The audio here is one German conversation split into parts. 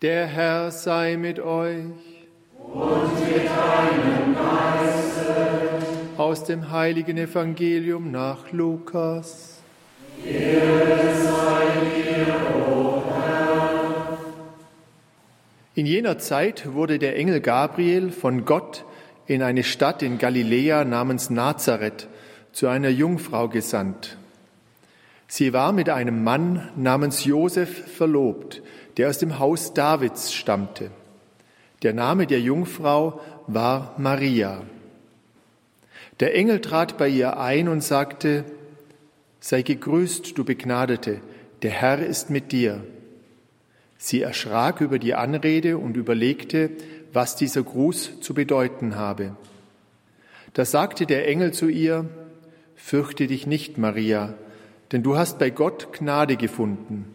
Der Herr sei mit euch. Und mit deinem Geiste. Aus dem heiligen Evangelium nach Lukas. Ehre sei dir, o Herr. In jener Zeit wurde der Engel Gabriel von Gott in eine Stadt in Galiläa namens Nazareth zu einer Jungfrau gesandt. Sie war mit einem Mann namens Josef verlobt, der aus dem Haus Davids stammte. Der Name der Jungfrau war Maria. Der Engel trat bei ihr ein und sagte, Sei gegrüßt, du Begnadete, der Herr ist mit dir. Sie erschrak über die Anrede und überlegte, was dieser Gruß zu bedeuten habe. Da sagte der Engel zu ihr, Fürchte dich nicht, Maria, denn du hast bei Gott Gnade gefunden.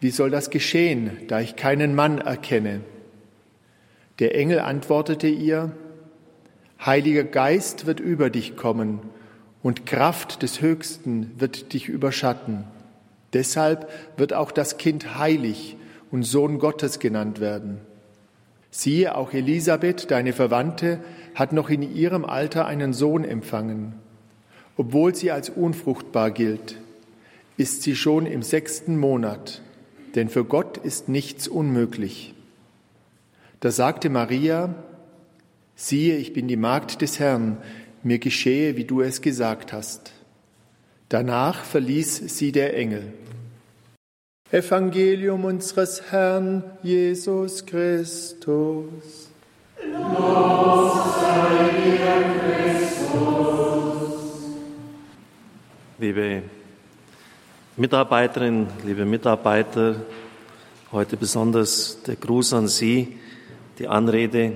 wie soll das geschehen, da ich keinen Mann erkenne? Der Engel antwortete ihr, Heiliger Geist wird über dich kommen und Kraft des Höchsten wird dich überschatten. Deshalb wird auch das Kind heilig und Sohn Gottes genannt werden. Siehe, auch Elisabeth, deine Verwandte, hat noch in ihrem Alter einen Sohn empfangen. Obwohl sie als unfruchtbar gilt, ist sie schon im sechsten Monat, denn für Gott ist nichts unmöglich. Da sagte Maria, siehe, ich bin die Magd des Herrn, mir geschehe, wie du es gesagt hast. Danach verließ sie der Engel. Evangelium unseres Herrn Jesus Christus. Los sei dir, Christus. Liebe Mitarbeiterinnen, liebe Mitarbeiter, heute besonders der Gruß an Sie, die Anrede,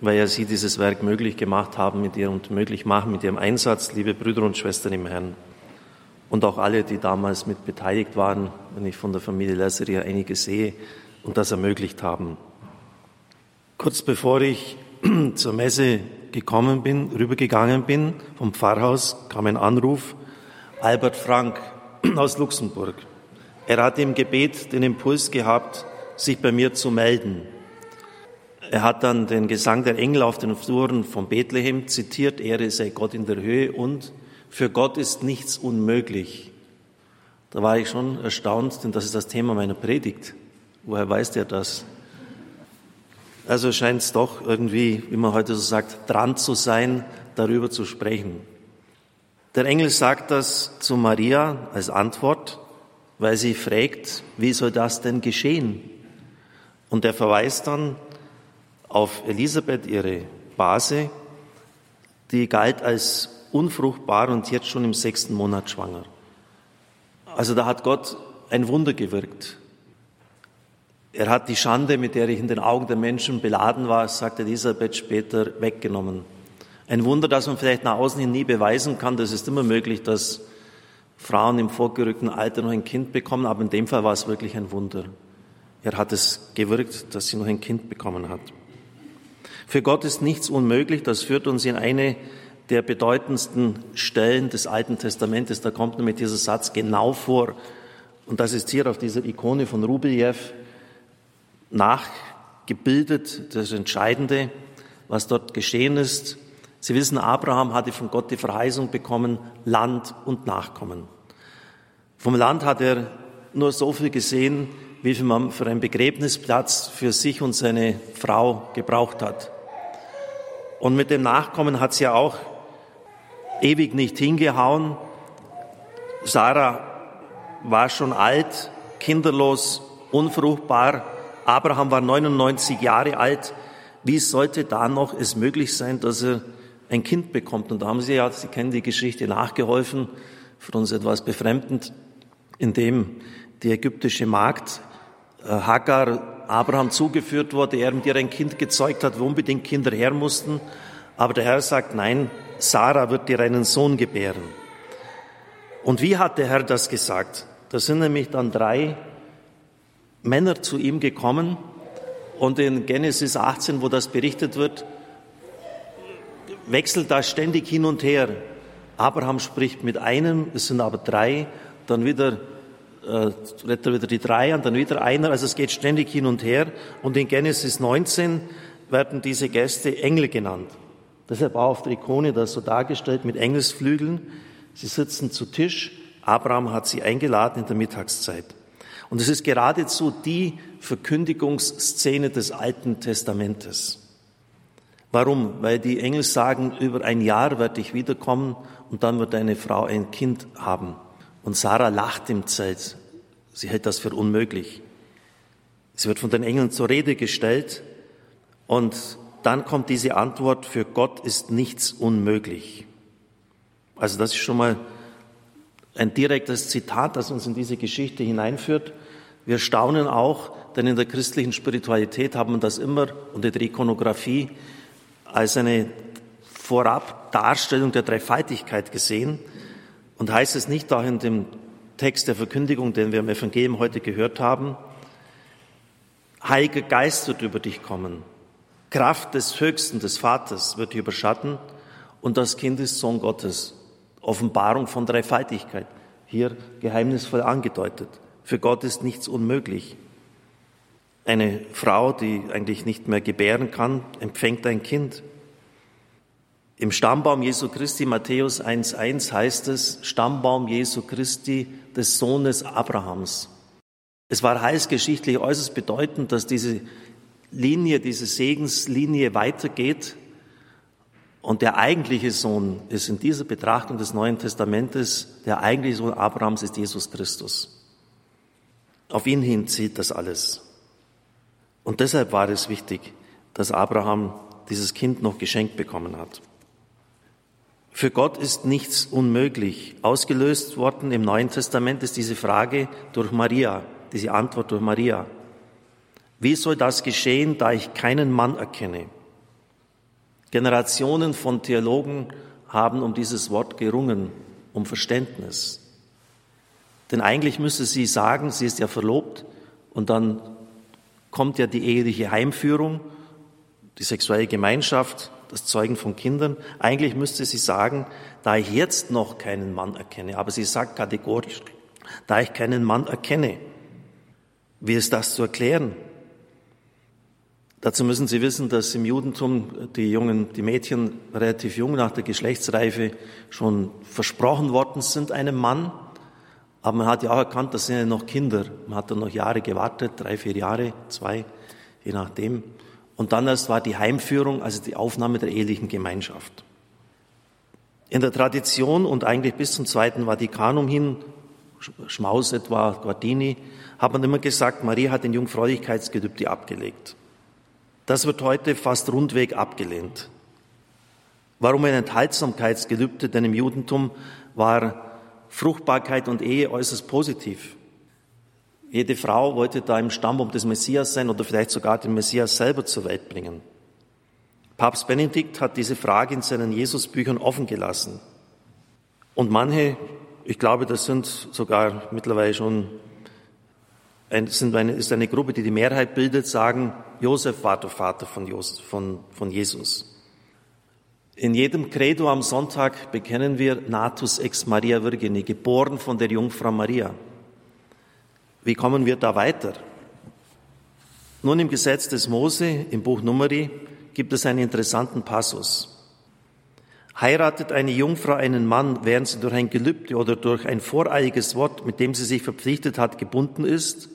weil ja Sie dieses Werk möglich gemacht haben mit Ihrem und möglich machen mit Ihrem Einsatz, liebe Brüder und Schwestern im Herrn. Und auch alle, die damals mit beteiligt waren, wenn ich von der Familie Lesser hier einige sehe und das ermöglicht haben. Kurz bevor ich zur Messe gekommen bin, rübergegangen bin, vom Pfarrhaus kam ein Anruf, Albert Frank, aus Luxemburg. Er hat im Gebet den Impuls gehabt, sich bei mir zu melden. Er hat dann den Gesang der Engel auf den Fluren von Bethlehem zitiert, Ehre sei Gott in der Höhe und für Gott ist nichts unmöglich. Da war ich schon erstaunt, denn das ist das Thema meiner Predigt. Woher weiß der das? Also scheint es doch irgendwie, wie man heute so sagt, dran zu sein, darüber zu sprechen. Der Engel sagt das zu Maria als Antwort, weil sie fragt, wie soll das denn geschehen? Und er verweist dann auf Elisabeth, ihre Base, die galt als unfruchtbar und jetzt schon im sechsten Monat schwanger. Also da hat Gott ein Wunder gewirkt. Er hat die Schande, mit der ich in den Augen der Menschen beladen war, sagt Elisabeth später, weggenommen. Ein Wunder, das man vielleicht nach außen hin nie beweisen kann. Das ist immer möglich, dass Frauen im vorgerückten Alter noch ein Kind bekommen, aber in dem Fall war es wirklich ein Wunder. Er hat es gewirkt, dass sie noch ein Kind bekommen hat. Für Gott ist nichts unmöglich. Das führt uns in eine der bedeutendsten Stellen des Alten Testamentes. Da kommt nämlich dieser Satz genau vor. Und das ist hier auf dieser Ikone von Rubeljew nachgebildet, das Entscheidende, was dort geschehen ist. Sie wissen, Abraham hatte von Gott die Verheißung bekommen, Land und Nachkommen. Vom Land hat er nur so viel gesehen, wie viel man für einen Begräbnisplatz für sich und seine Frau gebraucht hat. Und mit dem Nachkommen hat es ja auch ewig nicht hingehauen. Sarah war schon alt, kinderlos, unfruchtbar. Abraham war 99 Jahre alt. Wie sollte da noch es möglich sein, dass er ein Kind bekommt. Und da haben Sie ja, Sie kennen die Geschichte, nachgeholfen, für uns etwas befremdend, indem die ägyptische Magd äh, Hagar Abraham zugeführt wurde, er mit ihr ein Kind gezeugt hat, wo unbedingt Kinder her mussten. Aber der Herr sagt, nein, Sarah wird dir einen Sohn gebären. Und wie hat der Herr das gesagt? Da sind nämlich dann drei Männer zu ihm gekommen und in Genesis 18, wo das berichtet wird, wechselt das ständig hin und her. Abraham spricht mit einem, es sind aber drei, dann wieder äh, er wieder die drei an, dann wieder einer, also es geht ständig hin und her. Und in Genesis 19 werden diese Gäste Engel genannt. Deshalb auch auf der Ikone das so dargestellt mit Engelsflügeln. Sie sitzen zu Tisch. Abraham hat sie eingeladen in der Mittagszeit. Und es ist geradezu die Verkündigungsszene des Alten Testamentes. Warum? Weil die Engel sagen, über ein Jahr werde ich wiederkommen und dann wird deine Frau ein Kind haben. Und Sarah lacht im Zelt. Sie hält das für unmöglich. Sie wird von den Engeln zur Rede gestellt und dann kommt diese Antwort, für Gott ist nichts unmöglich. Also das ist schon mal ein direktes Zitat, das uns in diese Geschichte hineinführt. Wir staunen auch, denn in der christlichen Spiritualität haben wir das immer und in der Ikonografie als eine Vorabdarstellung der Dreifaltigkeit gesehen. Und heißt es nicht auch in dem Text der Verkündigung, den wir im Evangelium heute gehört haben, Heiliger Geist wird über dich kommen. Kraft des Höchsten, des Vaters wird dich überschatten und das Kind ist Sohn Gottes. Offenbarung von Dreifaltigkeit. Hier geheimnisvoll angedeutet. Für Gott ist nichts unmöglich. Eine Frau, die eigentlich nicht mehr gebären kann, empfängt ein Kind. Im Stammbaum Jesu Christi, Matthäus 1.1 heißt es, Stammbaum Jesu Christi des Sohnes Abrahams. Es war heißgeschichtlich äußerst bedeutend, dass diese Linie, diese Segenslinie weitergeht. Und der eigentliche Sohn ist in dieser Betrachtung des Neuen Testamentes, der eigentliche Sohn Abrahams ist Jesus Christus. Auf ihn hin zieht das alles. Und deshalb war es wichtig, dass Abraham dieses Kind noch geschenkt bekommen hat. Für Gott ist nichts unmöglich. Ausgelöst worden im Neuen Testament ist diese Frage durch Maria, diese Antwort durch Maria. Wie soll das geschehen, da ich keinen Mann erkenne? Generationen von Theologen haben um dieses Wort gerungen, um Verständnis. Denn eigentlich müsste sie sagen, sie ist ja verlobt und dann kommt ja die eheliche Heimführung, die sexuelle Gemeinschaft das Zeugen von Kindern. Eigentlich müsste sie sagen, da ich jetzt noch keinen Mann erkenne, aber sie sagt kategorisch, da ich keinen Mann erkenne. Wie ist das zu erklären? Dazu müssen Sie wissen, dass im Judentum die jungen, die Mädchen relativ jung nach der Geschlechtsreife schon versprochen worden sind einem Mann. Aber man hat ja auch erkannt, das sind ja noch Kinder. Man hat dann noch Jahre gewartet, drei, vier Jahre, zwei, je nachdem. Und dann erst war die Heimführung, also die Aufnahme der ehelichen Gemeinschaft. In der Tradition und eigentlich bis zum Zweiten Vatikanum hin, Schmaus etwa, Guardini, hat man immer gesagt, Maria hat den Jungfräulichkeitsgelübde abgelegt. Das wird heute fast rundweg abgelehnt. Warum ein Enthaltsamkeitsgelübde? Denn im Judentum war Fruchtbarkeit und Ehe äußerst positiv. Jede Frau wollte da im Stammbaum des Messias sein oder vielleicht sogar den Messias selber zur Welt bringen. Papst Benedikt hat diese Frage in seinen Jesusbüchern offen gelassen. Und manche, ich glaube, das sind sogar mittlerweile schon, ein, sind eine, ist eine Gruppe, die die Mehrheit bildet, sagen, Josef war der Vater von, Josef, von, von Jesus. In jedem Credo am Sonntag bekennen wir Natus ex Maria Virgine, geboren von der Jungfrau Maria. Wie kommen wir da weiter? Nun im Gesetz des Mose, im Buch Numeri, gibt es einen interessanten Passus. Heiratet eine Jungfrau einen Mann, während sie durch ein Gelübde oder durch ein voreiliges Wort, mit dem sie sich verpflichtet hat, gebunden ist,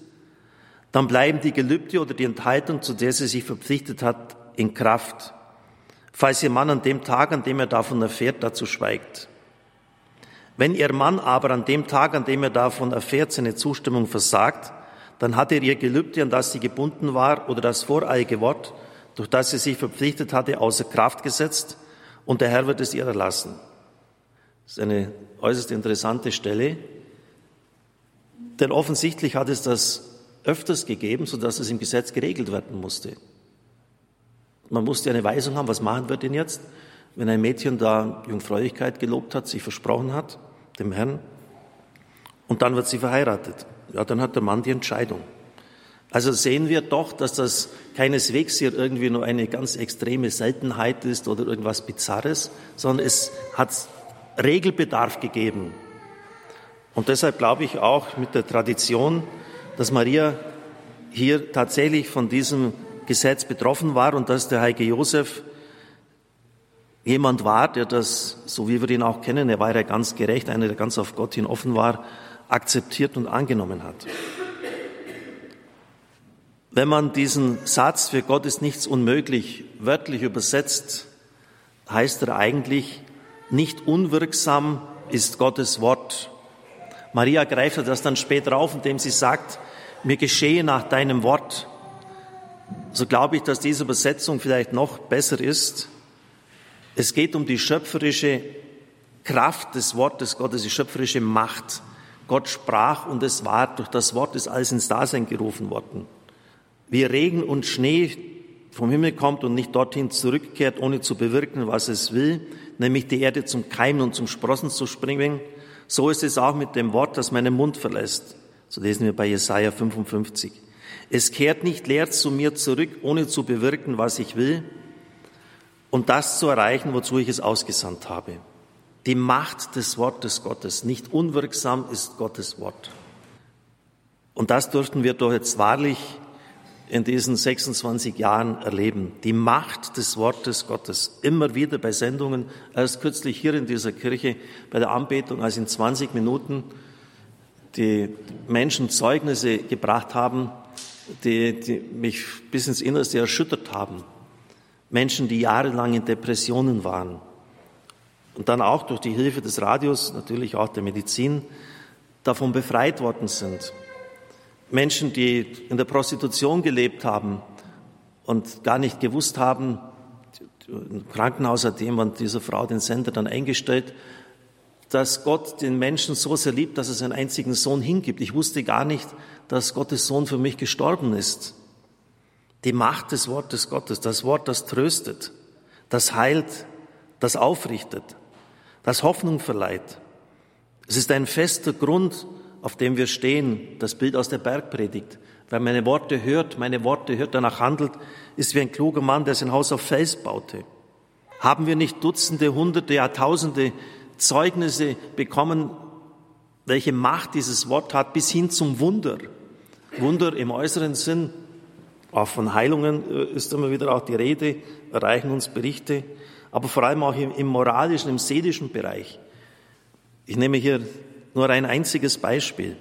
dann bleiben die Gelübde oder die Enthaltung, zu der sie sich verpflichtet hat, in Kraft, falls ihr Mann an dem Tag, an dem er davon erfährt, dazu schweigt. Wenn ihr Mann aber an dem Tag, an dem er davon erfährt, seine Zustimmung versagt, dann hat er ihr Gelübde, an das sie gebunden war, oder das voreilige Wort, durch das sie sich verpflichtet hatte, außer Kraft gesetzt, und der Herr wird es ihr erlassen. Das ist eine äußerst interessante Stelle, denn offensichtlich hat es das öfters gegeben, sodass es im Gesetz geregelt werden musste. Man musste eine Weisung haben, was machen wir denn jetzt, wenn ein Mädchen da Jungfräulichkeit gelobt hat, sich versprochen hat, dem Herrn, und dann wird sie verheiratet. Ja, dann hat der Mann die Entscheidung. Also sehen wir doch, dass das keineswegs hier irgendwie nur eine ganz extreme Seltenheit ist oder irgendwas Bizarres, sondern es hat Regelbedarf gegeben. Und deshalb glaube ich auch mit der Tradition, dass Maria hier tatsächlich von diesem Gesetz betroffen war und dass der heilige Josef jemand war, der das, so wie wir ihn auch kennen, er war ja ganz gerecht, einer, der ganz auf Gott hin offen war, akzeptiert und angenommen hat. Wenn man diesen Satz, für Gott ist nichts unmöglich, wörtlich übersetzt, heißt er eigentlich, nicht unwirksam ist Gottes Wort. Maria greift das dann später auf, indem sie sagt, mir geschehe nach deinem Wort. So glaube ich, dass diese Übersetzung vielleicht noch besser ist. Es geht um die schöpferische Kraft des Wortes Gottes, die schöpferische Macht. Gott sprach und es war, durch das Wort ist alles ins Dasein gerufen worden wie Regen und Schnee vom Himmel kommt und nicht dorthin zurückkehrt, ohne zu bewirken, was es will, nämlich die Erde zum Keimen und zum Sprossen zu springen, so ist es auch mit dem Wort, das meinen Mund verlässt. So lesen wir bei Jesaja 55. Es kehrt nicht leer zu mir zurück, ohne zu bewirken, was ich will und das zu erreichen, wozu ich es ausgesandt habe. Die Macht des Wortes Gottes, nicht unwirksam ist Gottes Wort. Und das durften wir doch jetzt wahrlich in diesen 26 Jahren erleben. Die Macht des Wortes Gottes. Immer wieder bei Sendungen, erst kürzlich hier in dieser Kirche bei der Anbetung, als in 20 Minuten die Menschen Zeugnisse gebracht haben, die, die mich bis ins Innerste erschüttert haben. Menschen, die jahrelang in Depressionen waren. Und dann auch durch die Hilfe des Radios, natürlich auch der Medizin, davon befreit worden sind. Menschen, die in der Prostitution gelebt haben und gar nicht gewusst haben, im Krankenhaus hat jemand dieser Frau den Sender dann eingestellt, dass Gott den Menschen so sehr liebt, dass er seinen einzigen Sohn hingibt. Ich wusste gar nicht, dass Gottes Sohn für mich gestorben ist. Die Macht des Wortes Gottes, das Wort, das tröstet, das heilt, das aufrichtet, das Hoffnung verleiht. Es ist ein fester Grund, auf dem wir stehen, das Bild aus der Bergpredigt. Wer meine Worte hört, meine Worte hört, danach handelt, ist wie ein kluger Mann, der sein Haus auf Fels baute. Haben wir nicht Dutzende, Hunderte, Jahrtausende Zeugnisse bekommen, welche Macht dieses Wort hat, bis hin zum Wunder. Wunder im äußeren Sinn, auch von Heilungen äh, ist immer wieder auch die Rede, erreichen uns Berichte, aber vor allem auch im, im moralischen, im seelischen Bereich. Ich nehme hier nur ein einziges Beispiel.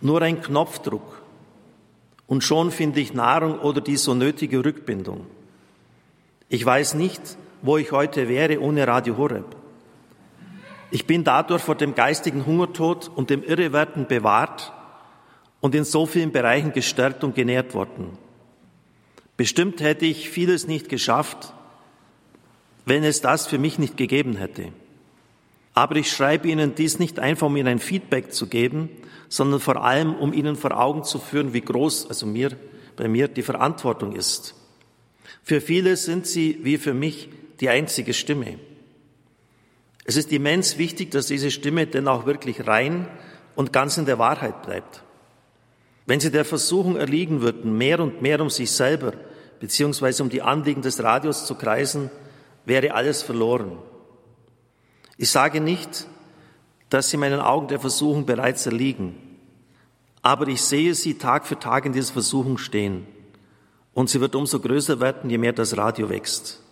Nur ein Knopfdruck. Und schon finde ich Nahrung oder die so nötige Rückbindung. Ich weiß nicht, wo ich heute wäre ohne Radio Horeb. Ich bin dadurch vor dem geistigen Hungertod und dem Irrewerden bewahrt und in so vielen Bereichen gestärkt und genährt worden. Bestimmt hätte ich vieles nicht geschafft, wenn es das für mich nicht gegeben hätte. Aber ich schreibe Ihnen dies nicht einfach, um Ihnen ein Feedback zu geben, sondern vor allem, um Ihnen vor Augen zu führen, wie groß, also mir, bei mir, die Verantwortung ist. Für viele sind Sie, wie für mich, die einzige Stimme. Es ist immens wichtig, dass diese Stimme denn auch wirklich rein und ganz in der Wahrheit bleibt. Wenn Sie der Versuchung erliegen würden, mehr und mehr um sich selber beziehungsweise um die Anliegen des Radios zu kreisen, wäre alles verloren. Ich sage nicht, dass sie meinen Augen der Versuchung bereits erliegen, aber ich sehe sie Tag für Tag in dieser Versuchung stehen. Und sie wird umso größer werden, je mehr das Radio wächst.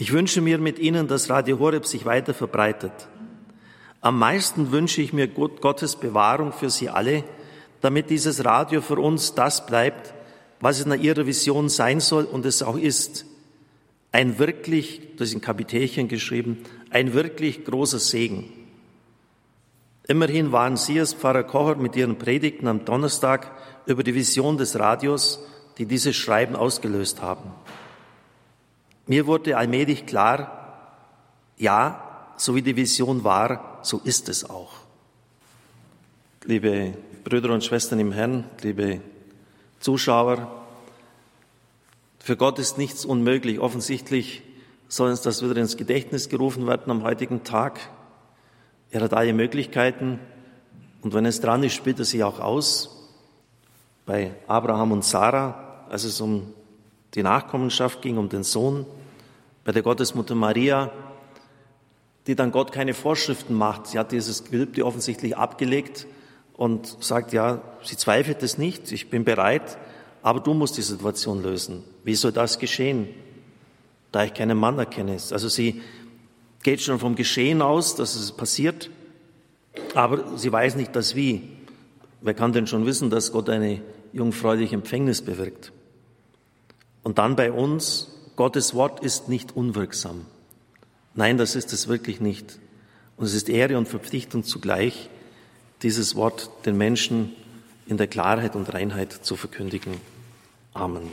Ich wünsche mir mit Ihnen, dass Radio Horeb sich weiter verbreitet. Am meisten wünsche ich mir Gottes Bewahrung für Sie alle, damit dieses Radio für uns das bleibt, was es nach Ihrer Vision sein soll und es auch ist. Ein wirklich, das ist in Kapitelchen geschrieben, ein wirklich großer Segen. Immerhin waren Sie als Pfarrer Kocher mit Ihren Predigten am Donnerstag über die Vision des Radios, die dieses Schreiben ausgelöst haben. Mir wurde allmählich klar, ja, so wie die Vision war, so ist es auch. liebe Brüder und Schwestern im Herrn, liebe Zuschauer, für Gott ist nichts unmöglich. Offensichtlich soll uns das wieder ins Gedächtnis gerufen werden am heutigen Tag. Er hat alle Möglichkeiten und wenn es dran ist, spielt er sie auch aus. Bei Abraham und Sarah, als es um die Nachkommenschaft ging, um den Sohn, bei der Gottesmutter Maria, die dann Gott keine Vorschriften macht. Sie hat dieses Gelübde offensichtlich abgelegt und sagt, ja, sie zweifelt es nicht, ich bin bereit, aber du musst die Situation lösen. Wie soll das geschehen? Da ich keinen Mann erkenne. Also sie geht schon vom Geschehen aus, dass es passiert, aber sie weiß nicht das Wie. Wer kann denn schon wissen, dass Gott eine jungfräuliche Empfängnis bewirkt? Und dann bei uns, Gottes Wort ist nicht unwirksam. Nein, das ist es wirklich nicht. Und es ist Ehre und Verpflichtung zugleich, dieses Wort den Menschen in der Klarheit und Reinheit zu verkündigen. Amen.